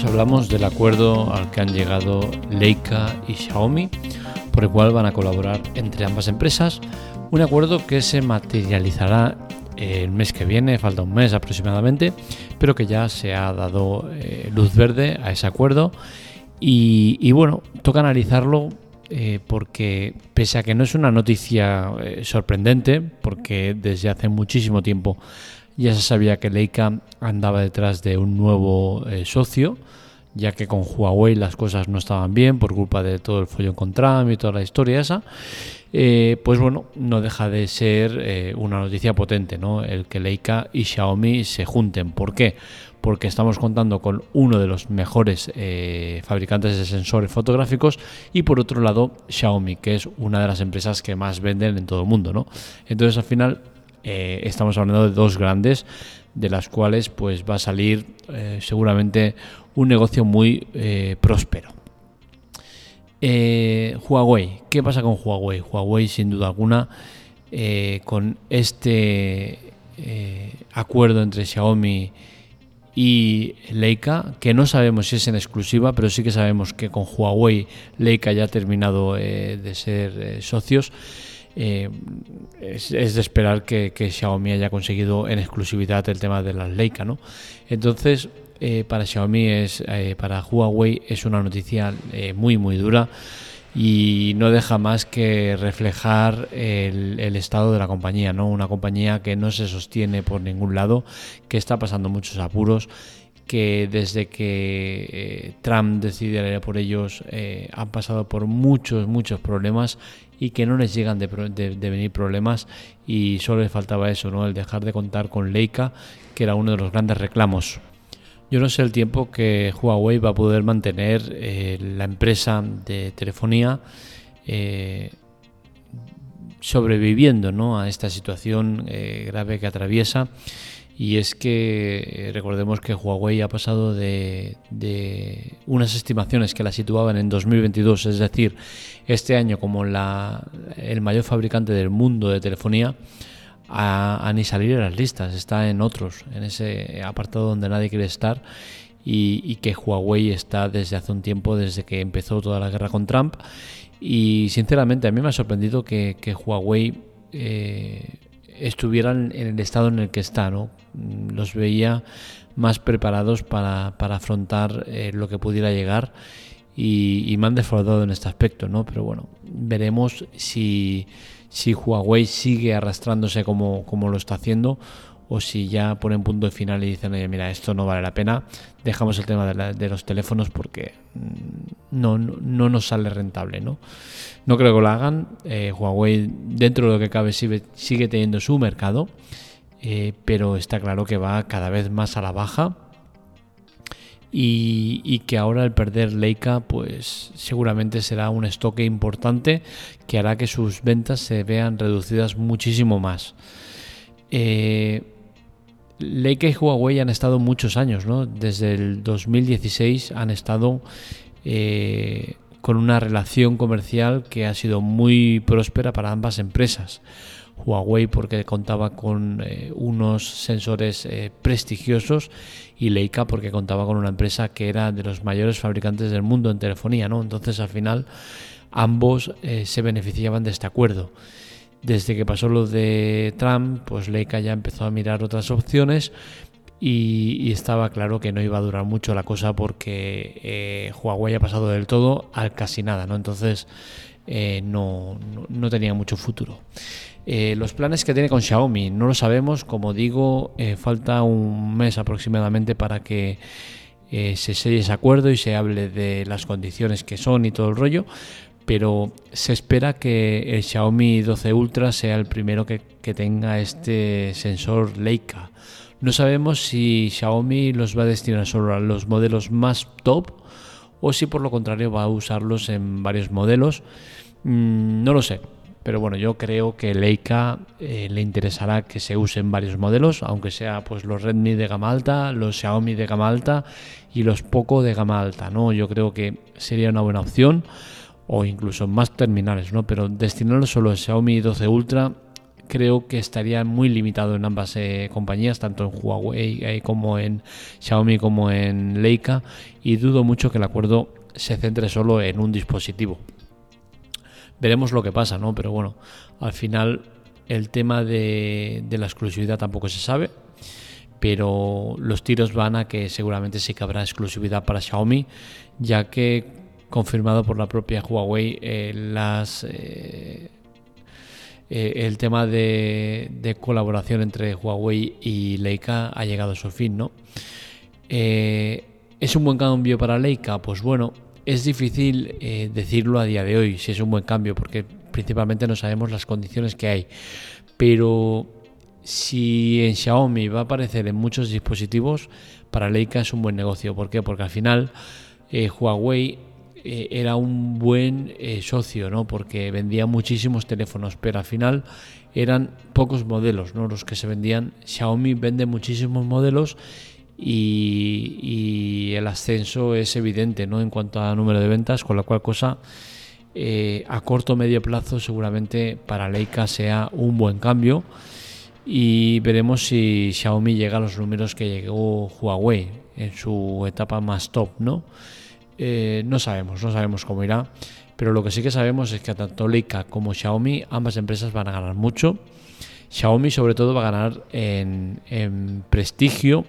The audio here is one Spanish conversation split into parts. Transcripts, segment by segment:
hablamos del acuerdo al que han llegado Leica y Xiaomi, por el cual van a colaborar entre ambas empresas, un acuerdo que se materializará el mes que viene, falta un mes aproximadamente, pero que ya se ha dado eh, luz verde a ese acuerdo. Y, bueno, toca analizarlo eh, porque pese a que no es una noticia eh, sorprendente, porque desde hace muchísimo tiempo ya se sabía que Leica andaba detrás de un nuevo eh, socio, ya que con Huawei las cosas no estaban bien por culpa de todo el follón con Trump y toda la historia esa. Eh, pues bueno, no deja de ser eh, una noticia potente, ¿no? El que Leica y Xiaomi se junten. ¿Por qué? Porque estamos contando con uno de los mejores fabricantes de sensores fotográficos y por otro lado Xiaomi, que es una de las empresas que más venden en todo el mundo, ¿no? Entonces al final eh, estamos hablando de dos grandes, de las cuales pues va a salir eh, seguramente un negocio muy eh, próspero. Huawei, ¿qué pasa con Huawei? Huawei sin duda alguna con este acuerdo entre Xiaomi y Leica, que no sabemos si es en exclusiva, pero sí que sabemos que con Huawei Leica ya ha terminado de ser socios. Eh, es, de esperar que, Xiaomi haya conseguido en exclusividad el tema de las Leica, ¿no? Entonces, eh, para Xiaomi es, eh, para Huawei es una noticia muy muy dura y no deja más que reflejar el, el, estado de la compañía, ¿no? Una compañía que no se sostiene por ningún lado, que está pasando muchos apuros que desde que eh, Trump decidiera por ellos eh, han pasado por muchos, muchos problemas y que no les llegan de, venir problemas y solo les faltaba eso, ¿no? el dejar de contar con Leica, que era uno de los grandes reclamos. Yo no sé el tiempo que Huawei va a poder mantener eh, la empresa de telefonía sobreviviendo ¿no? a esta situación grave que atraviesa y es que eh, recordemos que Huawei ha pasado de, unas estimaciones que la situaban en 2022, es decir, este año como la, el mayor fabricante del mundo de telefonía, a, ni salir en las listas, está en otros, en ese apartado donde nadie quiere estar y, que Huawei está desde hace un tiempo, desde que empezó toda la guerra con Trump. Y sinceramente a mí me ha sorprendido que, Huawei... Eh, estuvieran en el estado en el que están. ¿no? Los veía más preparados para, afrontar eh, lo que pudiera llegar y, me han defraudado en este aspecto, ¿no? Pero bueno, veremos si, si Huawei sigue arrastrándose como, como lo está haciendo o si ya ponen punto final y dicen, oye, mira, esto no vale la pena, dejamos el tema de, los teléfonos porque mm, no, no, nos sale rentable, ¿no? No creo que lo hagan. Eh, Huawei, dentro de lo que cabe, sigue, sigue teniendo su mercado, eh, pero está claro que va cada vez más a la baja. Y, que ahora al perder Leica pues seguramente será un estoque importante que hará que sus ventas se vean reducidas muchísimo más. Eh, Leica y Huawei han estado muchos años, ¿no? Desde el 2016 han estado eh, con una relación comercial que ha sido muy próspera para ambas empresas. Huawei porque contaba con eh, unos sensores eh, prestigiosos y Leica porque contaba con una empresa que era de los mayores fabricantes del mundo en telefonía, ¿no? Entonces al final ambos se beneficiaban de este acuerdo. Desde que pasó lo de Trump, pues Leica ya empezó a mirar otras opciones y, estaba claro que no iba a durar mucho la cosa porque eh, Huawei ha pasado del todo al casi nada, ¿no? Entonces eh, no, tenía mucho futuro. Eh, los planes que tiene con Xiaomi no lo sabemos, como digo, falta un mes aproximadamente para que se selle ese acuerdo y se hable de las condiciones que son y todo el rollo, pero se espera que el Xiaomi 12 Ultra sea el primero que, tenga este sensor Leica. No sabemos si Xiaomi los va a destinar solo a los modelos más top o si por lo contrario va a usarlos en varios modelos. Mm, no lo sé, pero bueno, yo creo que Leica eh, le interesará que se usen varios modelos, aunque sea pues los Redmi de gama alta, los Xiaomi de gama alta y los Poco de gama alta, ¿no? Yo creo que sería una buena opción o incluso más terminales, ¿no? Pero destinarlo solo a Xiaomi 12 Ultra creo que estaría muy limitado en ambas eh, compañías, tanto en Huawei eh, como en Xiaomi como en Leica, y dudo mucho que el acuerdo se centre solo en un dispositivo. Veremos lo que pasa, ¿no? Pero bueno, al final el tema de, la exclusividad tampoco se sabe, pero los tiros van a que seguramente sí que habrá exclusividad para Xiaomi, ya que confirmado por la propia Huawei eh, las eh, el tema de, colaboración entre Huawei y Leica ha llegado a su fin, ¿no? Eh, ¿Es un buen cambio para Leica? Pues bueno, es difícil eh, decirlo a día de hoy si es un buen cambio, porque principalmente no sabemos las condiciones que hay. Pero si en Xiaomi va a aparecer en muchos dispositivos, para Leica es un buen negocio. ¿Por qué? Porque al final Huawei eh, era un buen eh, socio, ¿no? Porque vendía muchísimos teléfonos, pero al final eran pocos modelos, ¿no? Los que se vendían. Xiaomi vende muchísimos modelos y, el ascenso es evidente, ¿no? En cuanto a número de ventas, con la cual cosa eh, a corto o medio plazo seguramente para Leica sea un buen cambio y veremos si Xiaomi llega a los números que llegó Huawei en su etapa más top, ¿no? Eh, no sabemos, no sabemos cómo irá, pero lo que sí que sabemos es que tanto Leica como Xiaomi, ambas empresas van a ganar mucho. Xiaomi sobre todo va a ganar en, prestigio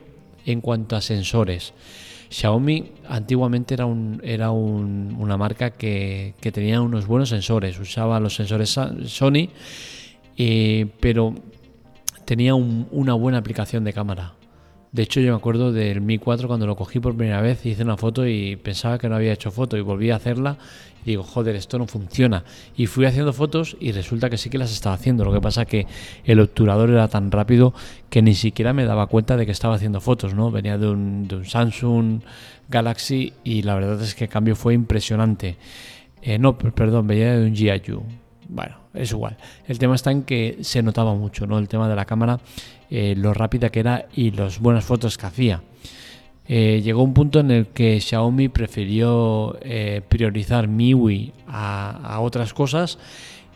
en cuanto a sensores. Xiaomi antiguamente era, un, era una marca que, tenía unos buenos sensores, usaba los sensores Sony, eh, pero tenía una buena aplicación de cámara. De hecho, yo me acuerdo del Mi 4 cuando lo cogí por primera vez, hice una foto y pensaba que no había hecho foto y volví a hacerla y digo, joder, esto no funciona. Y fui haciendo fotos y resulta que sí que las estaba haciendo. Lo que pasa que el obturador era tan rápido que ni siquiera me daba cuenta de que estaba haciendo fotos, ¿no? Venía de un, Samsung Galaxy y la verdad es que el cambio fue impresionante. Eh, no, perdón, venía de un GIU. Bueno, es igual. El tema está en que se notaba mucho, ¿no? El tema de la cámara eh, lo rápida que era y las buenas fotos que hacía. Eh, llegó un punto en el que Xiaomi prefirió eh, priorizar MIUI a, otras cosas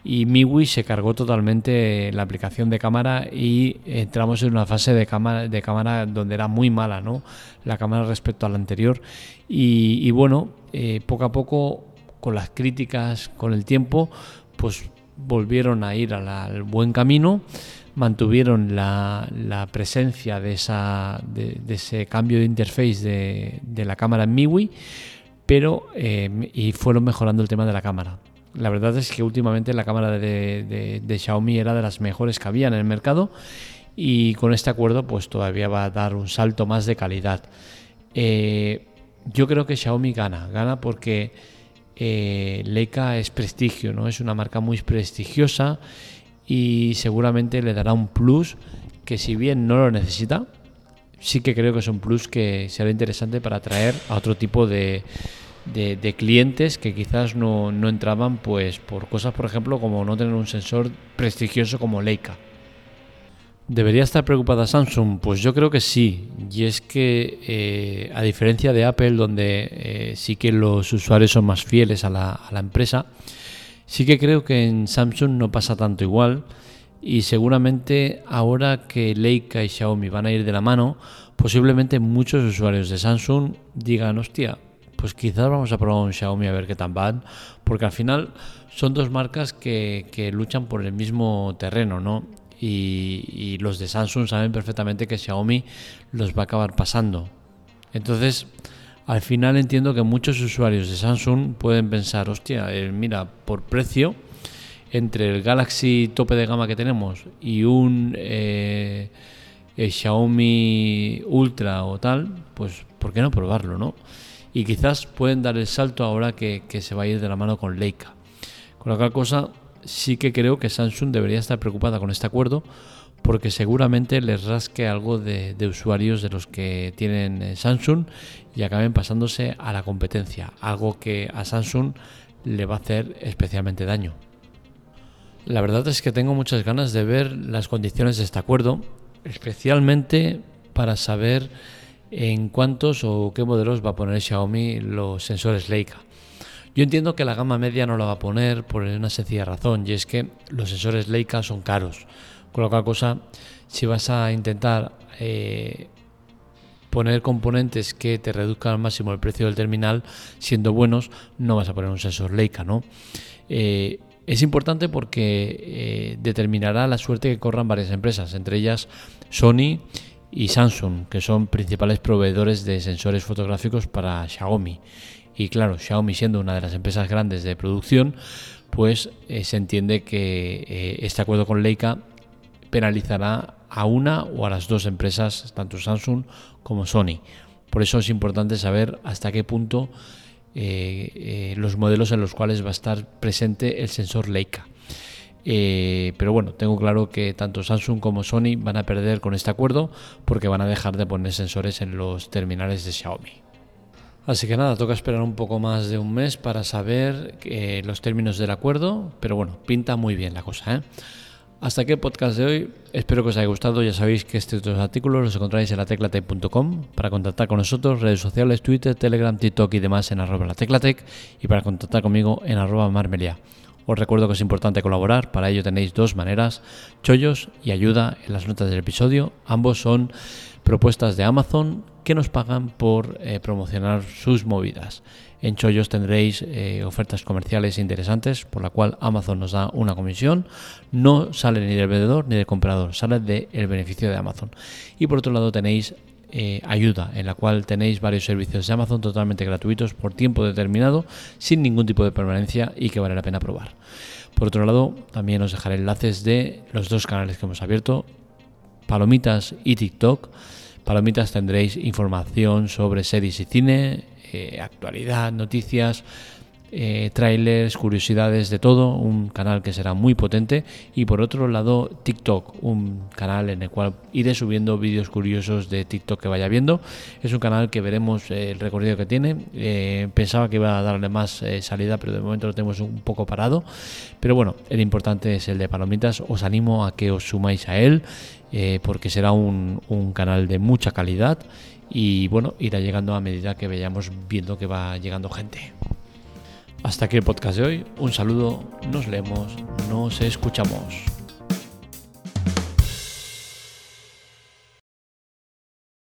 y MIUI se cargó totalmente la aplicación de cámara y entramos en una fase de cámara, de cámara donde era muy mala ¿no? la cámara respecto a la anterior y, bueno, poco a poco con las críticas, con el tiempo, pues volvieron a ir al buen camino mantuvieron la, presencia de, esa, de, ese cambio de interface de, la cámara en MIUI, pero eh, y fueron mejorando el tema de la cámara. La verdad es que últimamente la cámara de, Xiaomi era de las mejores que había en el mercado y con este acuerdo pues todavía va a dar un salto más de calidad. Eh, yo creo que Xiaomi gana, gana porque eh, Leica es prestigio, ¿no? Es una marca muy prestigiosa y seguramente le dará un plus que si bien no lo necesita, sí que creo que es un plus que será interesante para atraer a otro tipo de, clientes que quizás no, no, entraban pues por cosas, por ejemplo, como no tener un sensor prestigioso como Leica. ¿Debería estar preocupada Samsung? Pues yo creo que sí. Y es que, eh, a diferencia de Apple, donde eh, sí que los usuarios son más fieles a la, a la empresa, Sí que creo que en Samsung no pasa tanto igual y seguramente ahora que Leica y Xiaomi van a ir de la mano, posiblemente muchos usuarios de Samsung digan, hostia, pues quizás vamos a probar un Xiaomi a ver qué tan van, porque al final son dos marcas que, luchan por el mismo terreno, ¿no? Y, los de Samsung saben perfectamente que Xiaomi los va a acabar pasando. Entonces, al final entiendo que muchos usuarios de Samsung pueden pensar, hostia, eh, mira, por precio, entre el Galaxy tope de gama que tenemos y un eh, eh, Xiaomi Ultra o tal, pues ¿por qué no probarlo, no? Y quizás pueden dar el salto ahora que, se va a ir de la mano con Leica. Con la cual cosa, sí que creo que Samsung debería estar preocupada con este acuerdo porque seguramente les rasque algo de, usuarios de los que tienen eh, Samsung y acaben pasándose a la competencia, algo que a Samsung le va a hacer especialmente daño. La verdad es que tengo muchas ganas de ver las condiciones de este acuerdo, especialmente para saber en cuántos o qué modelos va a poner Xiaomi los sensores Leica. Yo entiendo que la gama media no la va a poner por una sencilla razón, y es que los sensores Leica son caros Con lo cual cosa, si vas a intentar eh, poner componentes que te reduzcan al máximo el precio del terminal, siendo buenos, no vas a poner un sensor Leica, ¿no? Eh, es importante porque eh, determinará la suerte que corran varias empresas, entre ellas Sony y Samsung, que son principales proveedores de sensores fotográficos para Xiaomi. Y claro, Xiaomi siendo una de las empresas grandes de producción, pues eh, se entiende que este acuerdo con Leica penalizará a una o a las dos empresas, tanto Samsung como Sony. Por eso es importante saber hasta qué punto eh, eh, los modelos en los cuales va a estar presente el sensor Leica. Eh, pero bueno, tengo claro que tanto Samsung como Sony van a perder con este acuerdo porque van a dejar de poner sensores en los terminales de Xiaomi. Así que nada, toca esperar un poco más de un mes para saber los términos del acuerdo, pero bueno, pinta muy bien la cosa. ¿eh? Hasta aquí el podcast de hoy. Espero que os haya gustado. Ya sabéis que estos artículos los encontráis en la teclatec.com para contactar con nosotros, redes sociales, Twitter, Telegram, TikTok y demás en arroba la teclatec y para contactar conmigo en arroba marmelia. Os recuerdo que es importante colaborar, para ello tenéis dos maneras, chollos y ayuda en las notas del episodio. Ambos son propuestas de Amazon que nos pagan por eh, promocionar sus movidas. En Chollos tendréis eh, ofertas comerciales interesantes, por la cual Amazon nos da una comisión. No sale ni del vendedor ni del comprador, sale del beneficio de Amazon. Y por otro lado tenéis eh, ayuda, en la cual tenéis varios servicios de Amazon totalmente gratuitos por tiempo determinado, sin ningún tipo de permanencia y que vale la pena probar. Por otro lado, también os dejaré enlaces de los dos canales que hemos abierto, Palomitas y TikTok. Palomitas tendréis información sobre series y cine, eh, actualidad, noticias, eh, trailers, curiosidades de todo, un canal que será muy potente y por otro lado TikTok, un canal en el cual iré subiendo vídeos curiosos de TikTok que vaya viendo. Es un canal que veremos eh, el recorrido que tiene. pensaba que iba a darle más salida, pero de momento lo tenemos un poco parado. Pero bueno, el importante es el de Palomitas. Os animo a que os sumáis a él porque será un, un canal de mucha calidad y bueno, irá llegando a medida que vayamos viendo que va llegando gente. Hasta aquí el podcast de hoy. Un saludo, nos leemos, nos escuchamos.